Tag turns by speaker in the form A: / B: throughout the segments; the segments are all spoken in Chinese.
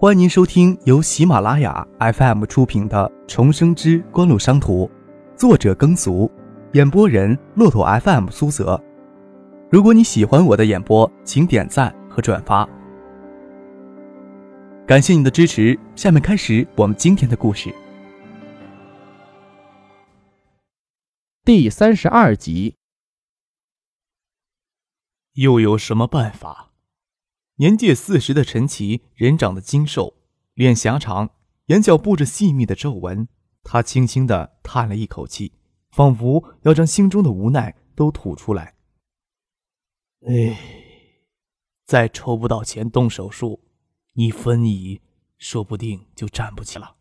A: 欢迎您收听由喜马拉雅 FM 出品的《重生之官路商途》，作者耕俗，演播人骆驼 FM 苏泽。如果你喜欢我的演播，请点赞和转发，感谢你的支持。下面开始我们今天的故事。
B: 第三十二集，
A: 又有什么办法？年届四十的陈奇，人长得精瘦，脸狭长，眼角布着细密的皱纹。他轻轻的叹了一口气，仿佛要将心中的无奈都吐出来。哎，再筹不到钱动手术，你分姨说不定就站不起了。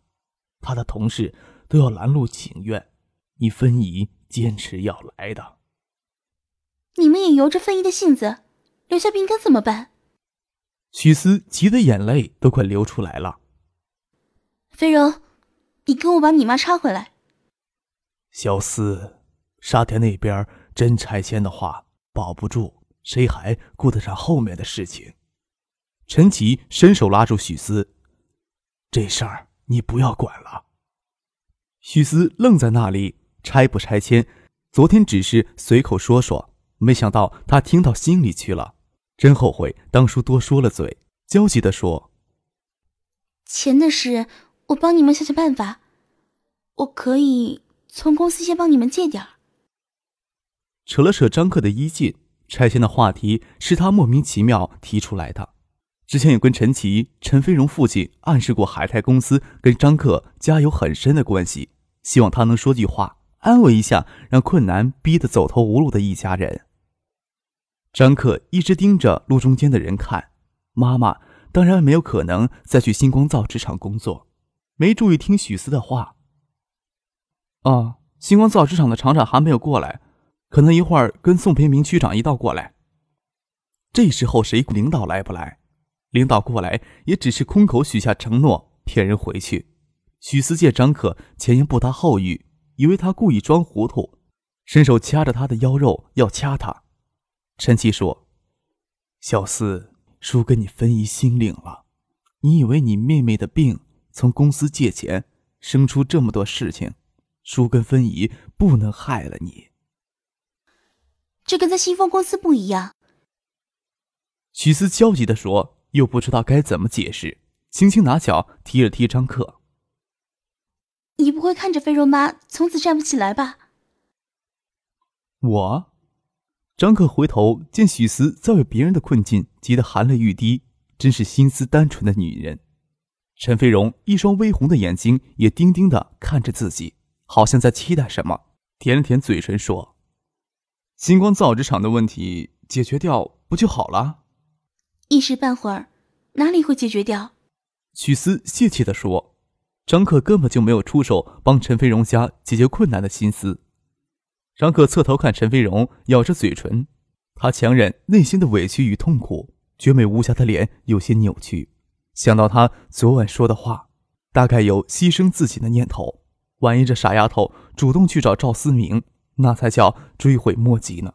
A: 他的同事都要拦路请愿，你分姨坚持要来的。
C: 你们也由着分姨的性子，留下病根怎么办？
A: 许思急得眼泪都快流出来了。
C: 飞柔，你跟我把你妈插回来。
A: 小思，沙田那边真拆迁的话，保不住。谁还顾得上后面的事情？陈奇伸手拉住许思：“这事儿你不要管了。”许思愣在那里，拆不拆迁，昨天只是随口说说，没想到他听到心里去了，真后悔当初多说了嘴，焦急地说：“
C: 钱的事，我帮你们想想办法，我可以从公司先帮你们借点儿。”
A: 扯了扯张克的衣襟。拆迁的话题是他莫名其妙提出来的。之前有跟陈奇、陈飞荣父亲暗示过，海泰公司跟张克家有很深的关系，希望他能说句话安慰一下，让困难逼得走投无路的一家人。张克一直盯着路中间的人看，妈妈当然没有可能再去星光造纸厂工作，没注意听许思的话。啊，星光造纸厂的厂长还没有过来。可能一会儿跟宋培明区长一道过来。这时候谁领导来不来？领导过来也只是空口许下承诺，骗人回去。许思见张可前言不搭后语，以为他故意装糊涂，伸手掐着他的腰肉要掐他。陈奇说：“小四，叔跟你分姨心领了。你以为你妹妹的病从公司借钱生出这么多事情，叔跟分姨不能害了你。”
C: 这跟在新丰公司不一样。
A: 许思焦急地说，又不知道该怎么解释，轻轻拿脚踢了踢张克。
C: 你不会看着飞柔妈从此站不起来吧？
A: 我，张克回头见许思在为别人的困境急得含泪欲滴，真是心思单纯的女人。陈飞荣一双微红的眼睛也盯盯的看着自己，好像在期待什么，舔了舔嘴唇说。星光造纸厂的问题解决掉不就好了？
C: 一时半会儿哪里会解决掉？
A: 许思泄气的说：“张可根本就没有出手帮陈飞荣家解决困难的心思。”张可侧头看陈飞荣，咬着嘴唇，他强忍内心的委屈与痛苦，绝美无瑕的脸有些扭曲。想到他昨晚说的话，大概有牺牲自己的念头。万一这傻丫头主动去找赵思明。那才叫追悔莫及呢！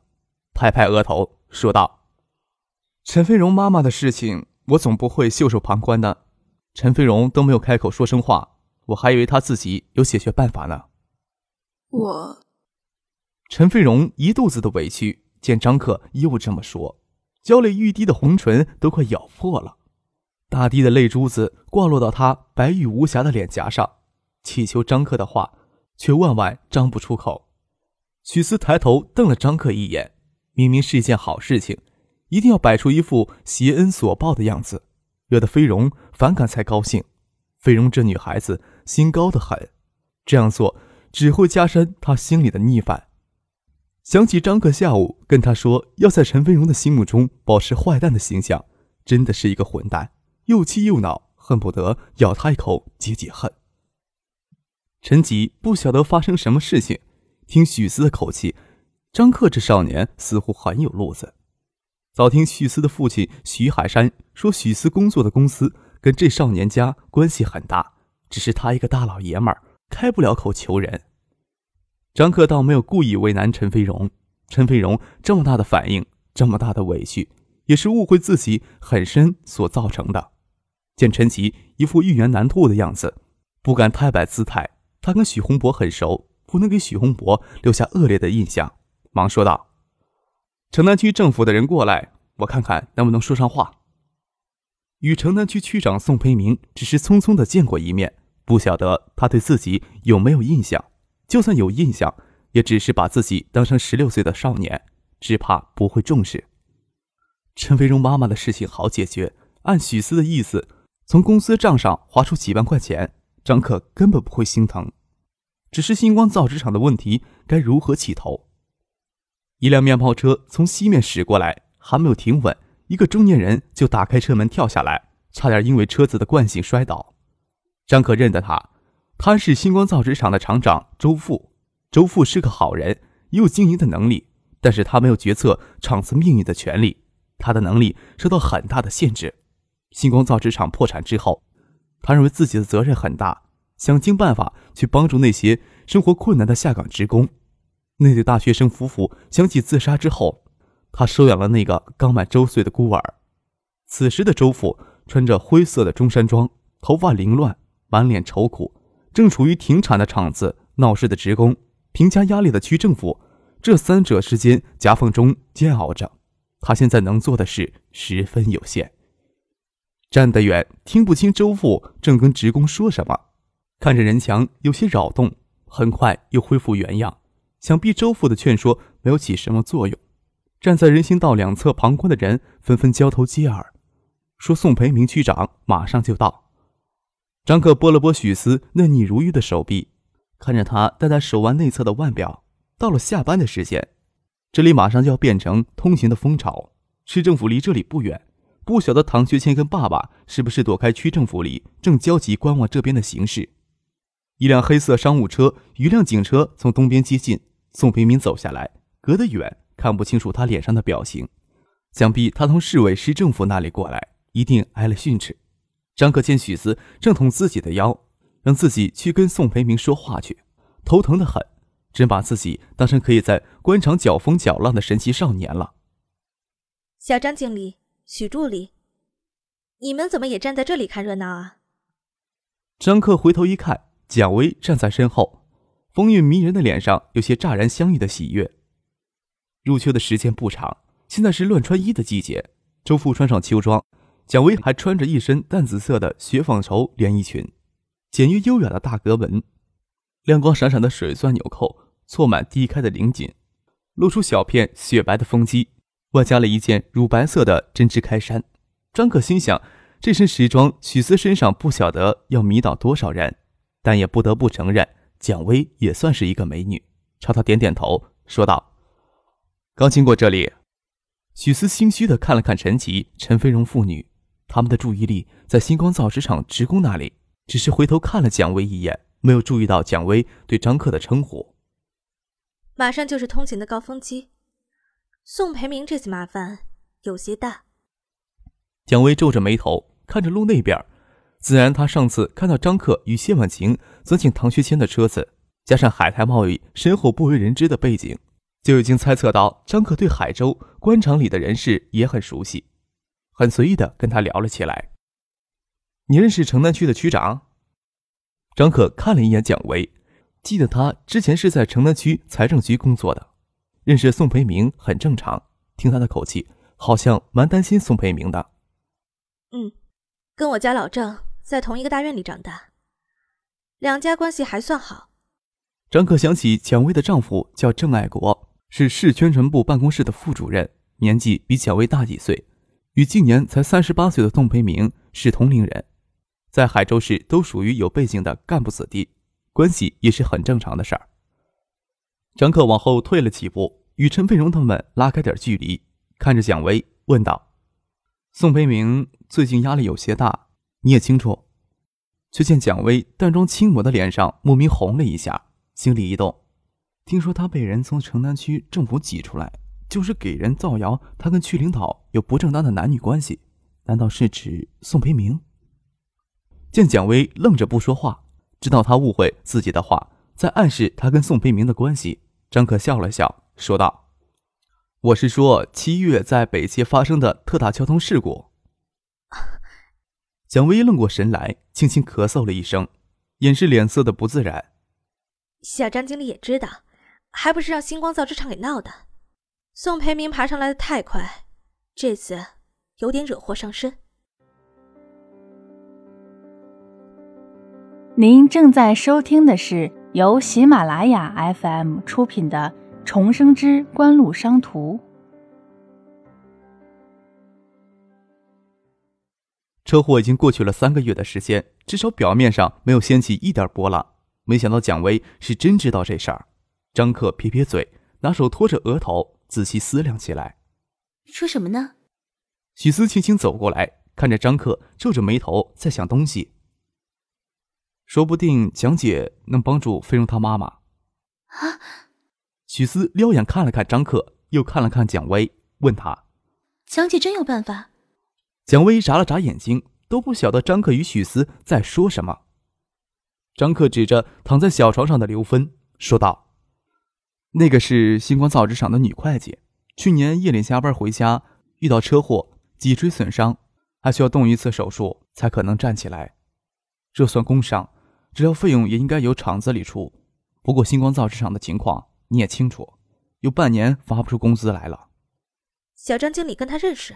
A: 拍拍额头说道：“陈飞荣妈妈的事情，我总不会袖手旁观的。陈飞荣都没有开口说声话，我还以为他自己有解决办法呢。”
C: 我，
A: 陈飞荣一肚子的委屈，见张克又这么说，娇泪欲滴的红唇都快咬破了，大滴的泪珠子挂落到他白玉无瑕的脸颊上，祈求张克的话，却万万张不出口。许思抬头瞪了张克一眼，明明是一件好事情，一定要摆出一副谢恩所报的样子，惹得飞荣反感才高兴。飞荣这女孩子心高的很，这样做只会加深她心里的逆反。想起张克下午跟他说要在陈飞荣的心目中保持坏蛋的形象，真的是一个混蛋，又气又恼，恨不得咬他一口解解恨。陈吉不晓得发生什么事情。听许思的口气，张克这少年似乎很有路子。早听许思的父亲许海山说，许思工作的公司跟这少年家关系很大，只是他一个大老爷们儿开不了口求人。张克倒没有故意为难陈飞荣，陈飞荣这么大的反应，这么大的委屈，也是误会自己很深所造成的。见陈奇一副欲言难吐的样子，不敢太摆姿态。他跟许洪博很熟，不能给许洪博留下恶劣的印象，忙说道：“城南区政府的人过来，我看看能不能说上话。”与城南区区长宋培明只是匆匆的见过一面，不晓得他对自己有没有印象。就算有印象，也只是把自己当成十六岁的少年，只怕不会重视。陈飞荣妈妈的事情好解决，按许思的意思，从公司账上划出几万块钱，张克根本不会心疼。只是星光造纸厂的问题该如何起头？一辆面包车从西面驶过来，还没有停稳。一个中年人就打开车门跳下来，差点因为车子的惯性摔倒。张可认得他，他是星光造纸厂的厂长周富。周富是个好人，也有经营的能力，但是他没有决策厂子命运的权利，他的能力受到很大的限制。星光造纸厂破产之后，他认为自己的责任很大，想尽办法去帮助那些生活困难的下岗职工。那对大学生夫妇相继自杀之后。他收养了那个刚满周岁的孤儿。此时的周富穿着灰色的中山装，头发凌乱，满脸愁苦。正处于停产的厂子、闹事的职工、评价压力的区政府，这三者之间夹缝中煎熬着。他现在能做的事十分有限。站得远，听不清周父正跟职工说什么。看着人墙有些扰动，很快又恢复原样。想必周父的劝说没有起什么作用。站在人行道两侧旁观的人纷纷交头接耳，说：“宋培明区长马上就到。”张克拨了拨许思嫩腻如玉的手臂，看着他戴在手腕内侧的腕表。到了下班的时间，这里马上就要变成通行的蜂巢。市政府离这里不远，不晓得唐学谦跟爸爸是不是躲开区政府里，正焦急观望这边的形势。一辆黑色商务车一辆警车从东边接近，宋平明走下来，隔得远。看不清楚他脸上的表情，想必他从市委市政府那里过来，一定挨了训斥。张克见许思正捅自己的腰，让自己去跟宋培明说话去，头疼的很，真把自己当成可以在官场搅风搅浪的神奇少年了。
D: 小张经理、许助理，你们怎么也站在这里看热闹啊？
A: 张克回头一看，蒋薇站在身后，风韵迷人的脸上有些乍然相遇的喜悦。入秋的时间不长，现在是乱穿衣的季节。周父穿上秋装，蒋薇还穿着一身淡紫色的雪纺绸连衣裙，简约优雅的大格纹，亮光闪闪的水钻纽扣错满低开的领颈，露出小片雪白的风肌，外加了一件乳白色的针织开衫。张可心想，这身时装，许思身上不晓得要迷倒多少人，但也不得不承认，蒋薇也算是一个美女。朝他点点头，说道。刚经过这里，许思心虚的看了看陈奇、陈飞荣父女，他们的注意力在星光造纸厂职工那里，只是回头看了蒋薇一眼，没有注意到蒋薇对张克的称呼。
D: 马上就是通勤的高峰期，宋培明这次麻烦有些大。
A: 蒋薇皱着眉头看着路那边，自然他上次看到张克与谢婉晴钻进唐学谦的车子，加上海泰贸易身后不为人知的背景。就已经猜测到张克对海州官场里的人事也很熟悉，很随意的跟他聊了起来。你认识城南区的区长？张可看了一眼蒋薇，记得他之前是在城南区财政局工作的，认识宋培明很正常。听他的口气，好像蛮担心宋培明的。
D: 嗯，跟我家老郑在同一个大院里长大，两家关系还算好。
A: 张可想起蒋薇的丈夫叫郑爱国。是市宣传部办公室的副主任，年纪比蒋薇大几岁，与今年才三十八岁的宋培明是同龄人，在海州市都属于有背景的干部子弟，关系也是很正常的事儿。张克往后退了几步，与陈飞荣他们拉开点距离，看着蒋薇问道：“宋培明最近压力有些大，你也清楚。”却见蒋薇淡妆轻抹的脸上莫名红了一下，心里一动。听说他被人从城南区政府挤出来，就是给人造谣他跟区领导有不正当的男女关系，难道是指宋培明？见蒋薇愣着不说话，知道他误会自己的话，在暗示他跟宋培明的关系。张可笑了笑，说道：“我是说七月在北街发生的特大交通事故。”蒋薇愣过神来，轻轻咳嗽了一声，掩饰脸色的不自然。
D: 小张经理也知道，还不是让星光造纸厂给闹的。宋培明爬上来的太快，这次有点惹祸上身。
E: 您正在收听的是由喜马拉雅 FM 出品的《重生之官路商途》。
A: 车祸已经过去了三个月的时间，至少表面上没有掀起一点波浪。没想到蒋薇是真知道这事儿。张克撇撇嘴，拿手托着额头，仔细思量起来。
C: 说什么呢？
A: 许思轻轻走过来，看着张克，皱着眉头在想东西。说不定蒋姐能帮助飞荣他妈妈。
C: 啊！
A: 许思撩眼看了看张克，又看了看蒋薇，问他：“
C: 蒋姐真有办法？”
A: 蒋薇眨了眨眼睛，都不晓得张克与许思在说什么。张克指着躺在小床上的刘芬，说道：“那个是星光造纸厂的女会计，去年夜里加班回家，遇到车祸，脊椎损伤，还需要动一次手术才可能站起来。这算工伤。”治疗费用也应该由厂子里出，不过星光造纸厂的情况你也清楚，有半年发不出工资来了。
D: 小张经理跟他认识？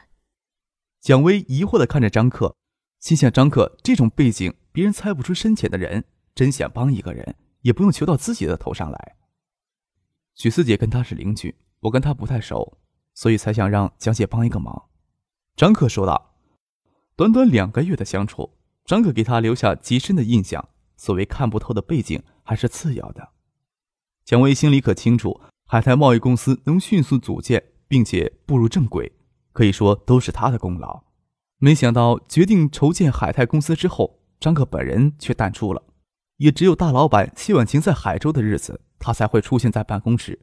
A: 蒋薇疑惑的看着张克，心想：张克这种背景，别人猜不出深浅的人，真想帮一个人，也不用求到自己的头上来。许四姐跟他是邻居，我跟他不太熟，所以才想让蒋姐帮一个忙。张克说道：“短短两个月的相处，张克给他留下极深的印象。”所谓看不透的背景还是次要的，蒋薇心里可清楚，海泰贸易公司能迅速组建并且步入正轨，可以说都是他的功劳。没想到决定筹建海泰公司之后，张克本人却淡出了。也只有大老板谢婉晴在海州的日子，他才会出现在办公室。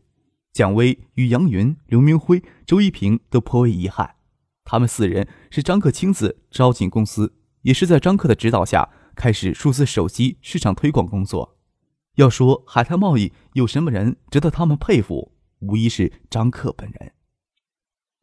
A: 蒋薇与杨云、刘明辉、周一平都颇为遗憾，他们四人是张克亲自招进公司，也是在张克的指导下。开始数字手机市场推广工作。要说海泰贸易有什么人值得他们佩服，无疑是张克本人。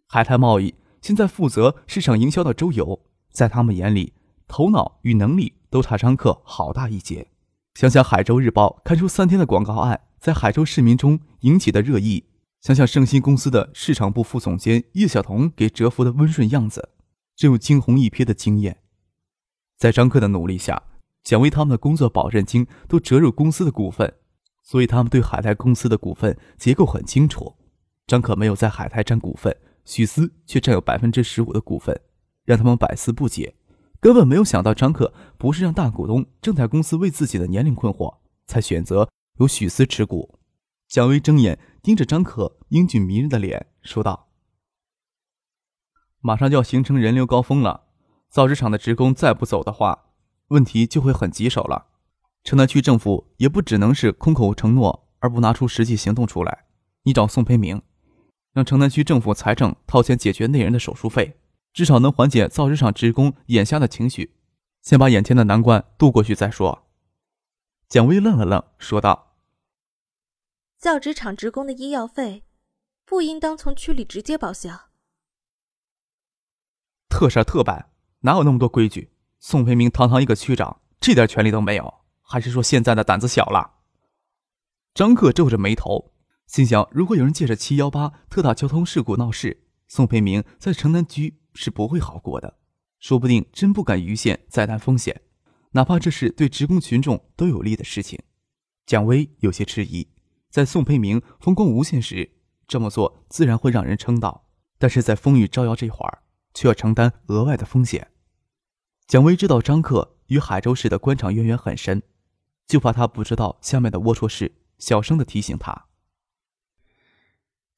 A: 海泰贸易现在负责市场营销的周游，在他们眼里，头脑与能力都差张克好大一截。想想海州日报刊出三天的广告案在海州市民中引起的热议，想想盛鑫公司的市场部副总监叶晓彤给蛰伏的温顺样子，真有惊鸿一瞥的惊艳。在张克的努力下，蒋薇他们的工作保证金都折入公司的股份，所以他们对海泰公司的股份结构很清楚。张可没有在海泰占股份，许思却占有百分之十五的股份，让他们百思不解，根本没有想到张克不是让大股东正泰公司为自己的年龄困惑，才选择由许思持股。蒋薇睁眼盯着张可英俊迷人的脸，说道：“马上就要形成人流高峰了。”造纸厂的职工再不走的话，问题就会很棘手了。城南区政府也不只能是空口承诺而不拿出实际行动出来。你找宋培明，让城南区政府财政掏钱解决那人的手术费，至少能缓解造纸厂职工眼下的情绪。先把眼前的难关渡过去再说。蒋薇愣了愣，说道：“
D: 造纸厂职工的医药费，不应当从区里直接报销。
A: 特事特办。”哪有那么多规矩？宋培明堂堂一个区长，这点权利都没有，还是说现在的胆子小了？张克皱着眉头，心想：如果有人借着七幺八特大交通事故闹事，宋培明在城南区是不会好过的，说不定真不敢逾线再担风险，哪怕这是对职工群众都有利的事情。蒋薇有些迟疑，在宋培明风光无限时，这么做自然会让人称道，但是在风雨招摇这会儿。却要承担额外的风险。蒋薇知道张克与海州市的官场渊源很深，就怕他不知道下面的龌龊事，小声的提醒他：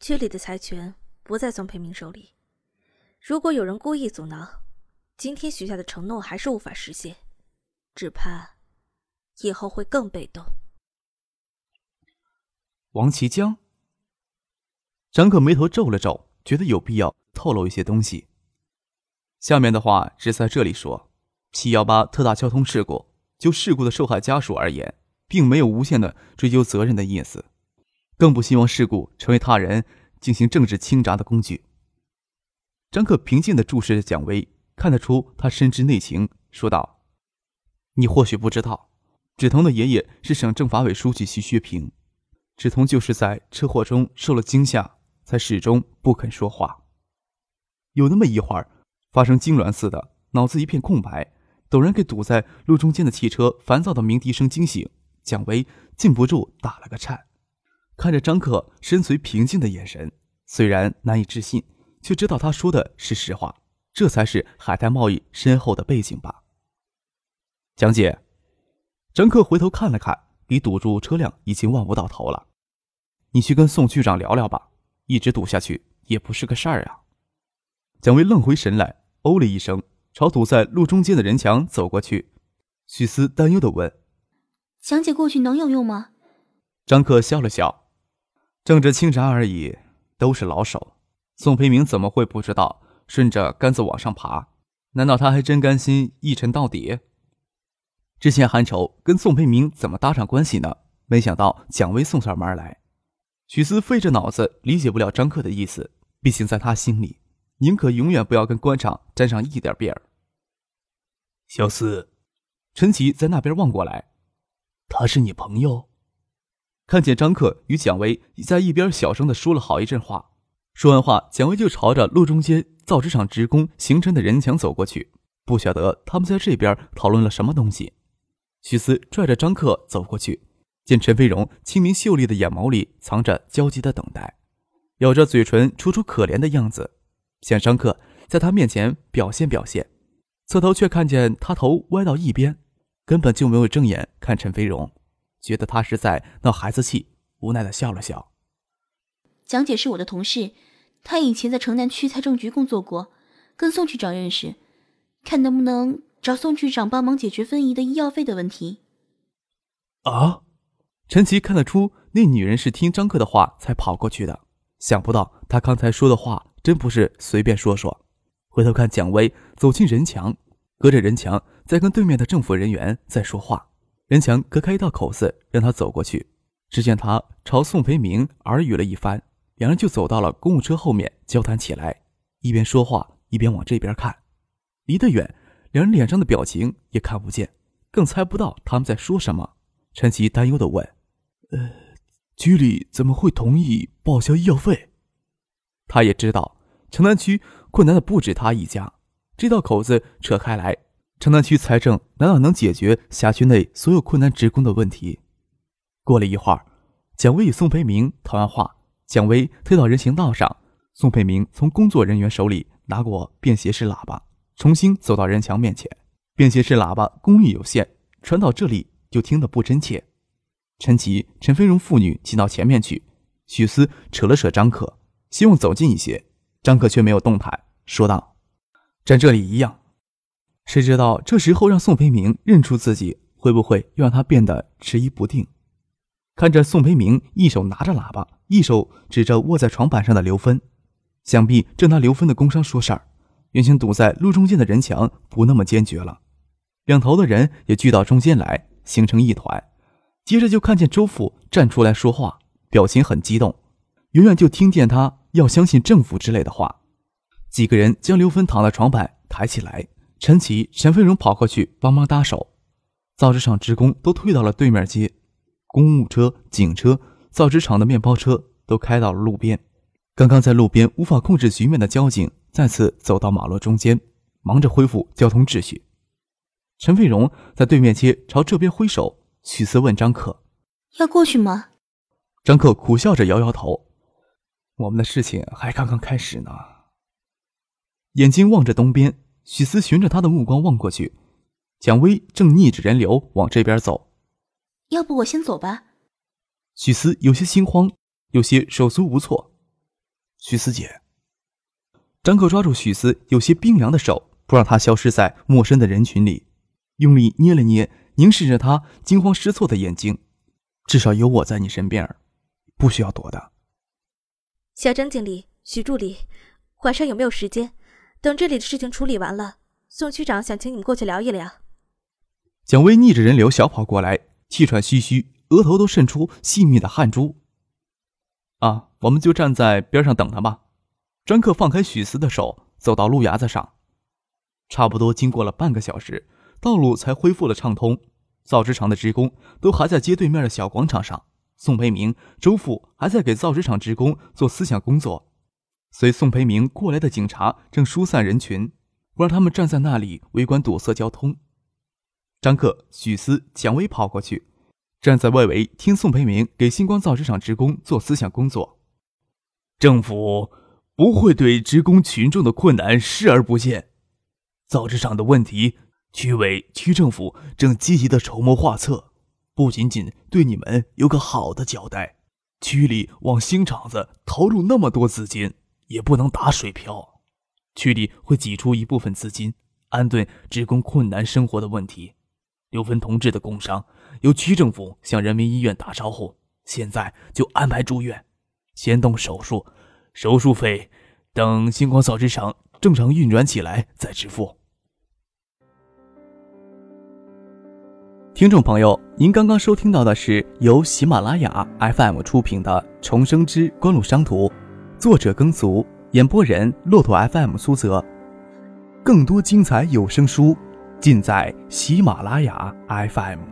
D: 区里的财权不在宋培明手里，如果有人故意阻挠，今天许下的承诺还是无法实现，只怕以后会更被动。
A: 王其江，张克眉头皱了皱，觉得有必要透露一些东西。下面的话只在这里说：七幺八特大交通事故，就事故的受害家属而言，并没有无限的追究责任的意思，更不希望事故成为他人进行政治倾轧的工具。张克平静地注视着蒋薇，看得出他深知内情，说道：“你或许不知道，止彤的爷爷是省政法委书记徐学平。芷彤就是在车祸中受了惊吓，才始终不肯说话。有那么一会儿，发生痉挛似的，脑子一片空白，陡然给堵在路中间的汽车烦躁的鸣笛声惊醒。蒋薇禁不住打了个颤，看着张克深邃平静的眼神，虽然难以置信，却知道他说的是实话。这才是海泰贸易深厚的背景吧。蒋姐，张克回头看了看，离堵住车辆已经望不到头了。你去跟宋局长聊聊吧，一直堵下去也不是个事儿啊。蒋薇愣回神来，哦了一声，朝堵在路中间的人墙走过去。许思担忧的问：“
C: 蒋姐过去能有用吗？”
A: 张克笑了笑：“政治清查而已，都是老手。宋培明怎么会不知道？”顺着杆子往上爬，难道他还真甘心一沉到底？之前韩愁跟宋培明怎么搭上关系呢？没想到蒋薇送上门来。许思费着脑子理解不了张克的意思，毕竟在他心里，宁可永远不要跟官场沾上一点边儿。
F: 小四，
A: 陈奇在那边望过来，
F: 他是你朋友？
A: 看见张克与蒋薇在一边小声的说了好一阵话。说完话，蒋薇就朝着路中间造纸厂职工形成的人墙走过去。不晓得他们在这边讨论了什么东西。许思拽着张克走过去，见陈飞荣清明秀丽的眼眸里藏着焦急的等待，咬着嘴唇，楚楚可怜的样子，想上课在他面前表现表现。侧头却看见他头歪到一边，根本就没有正眼看陈飞荣，觉得他是在闹孩子气，无奈的笑了笑。
C: 蒋姐是我的同事，她以前在城南区财政局工作过，跟宋局长认识，看能不能找宋局长帮忙解决分姨的医药费的问题。
F: 啊！
A: 陈奇看得出那女人是听张克的话才跑过去的，想不到她刚才说的话真不是随便说说。回头看蒋薇走进人墙，隔着人墙在跟对面的政府人员在说话，人墙隔开一道口子，让他走过去。只见他朝宋培明耳语了一番。两人就走到了公务车后面交谈起来，一边说话一边往这边看。离得远，两人脸上的表情也看不见，更猜不到他们在说什么。陈奇担忧地问：“
F: 呃，局里怎么会同意报销医药费？”
A: 他也知道城南区困难的不止他一家，这道口子扯开来，城南区财政难道能解决辖区内所有困难职工的问题？过了一会儿，蒋薇与宋培明谈完话。蒋薇推到人行道上，宋培明从工作人员手里拿过便携式喇叭，重新走到人墙面前。便携式喇叭功率有限，传到这里就听得不真切。陈奇、陈飞荣父女挤到前面去，许思扯了扯张可，希望走近一些。张可却没有动弹，说道：“站这里一样。”谁知道这时候让宋培明认出自己，会不会又让他变得迟疑不定？看着宋培明一手拿着喇叭，一手指着卧在床板上的刘芬，想必正拿刘芬的工伤说事儿。原先堵在路中间的人墙不那么坚决了，两头的人也聚到中间来，形成一团。接着就看见周父站出来说话，表情很激动。远远就听见他要相信政府之类的话。几个人将刘芬躺在床板抬起来，陈奇、陈飞荣跑过去帮忙搭手。造纸厂职工都退到了对面街。公务车、警车、造纸厂的面包车都开到了路边。刚刚在路边无法控制局面的交警再次走到马路中间，忙着恢复交通秩序。陈飞荣在对面街朝这边挥手。许思问张克：“
C: 要过去吗？”
A: 张克苦笑着摇摇头：“我们的事情还刚刚开始呢。”眼睛望着东边，许思循着他的目光望过去，蒋薇正逆着人流往这边走。
C: 要不我先走吧。
A: 许思有些心慌，有些手足无措。
F: 许思姐，
A: 张克抓住许思有些冰凉的手，不让他消失在陌生的人群里，用力捏了捏，凝视着他惊慌失措的眼睛。至少有我在你身边，不需要躲的。
D: 小张经理、许助理，晚上有没有时间？等这里的事情处理完了，宋区长想请你们过去聊一聊。
A: 蒋薇逆着人流小跑过来。气喘吁吁，额头都渗出细密的汗珠。啊，我们就站在边上等他吧。张克放开许思的手，走到路牙子上。差不多经过了半个小时，道路才恢复了畅通。造纸厂的职工都还在街对面的小广场上，宋培明、周父还在给造纸厂职工做思想工作。随宋培明过来的警察正疏散人群，不让他们站在那里围观堵塞交通。张克、许思、蒋薇跑过去，站在外围听宋培明给星光造纸厂职工做思想工作。
F: 政府不会对职工群众的困难视而不见，造纸厂的问题。区委、区政府正积极的筹谋画策，不仅仅对你们有个好的交代，区里往新厂子投入那么多资金，也不能打水漂。区里会挤出一部分资金，安顿职工困难生活的问题。刘芬同志的工伤由区政府向人民医院打招呼，现在就安排住院，先动手术，手术费等星光造纸厂正常运转起来再支付。
A: 听众朋友，您刚刚收听到的是由喜马拉雅 FM 出品的《重生之官路商途》，作者耕俗，演播人骆驼 FM 苏泽。更多精彩有声书，尽在喜马拉雅 FM。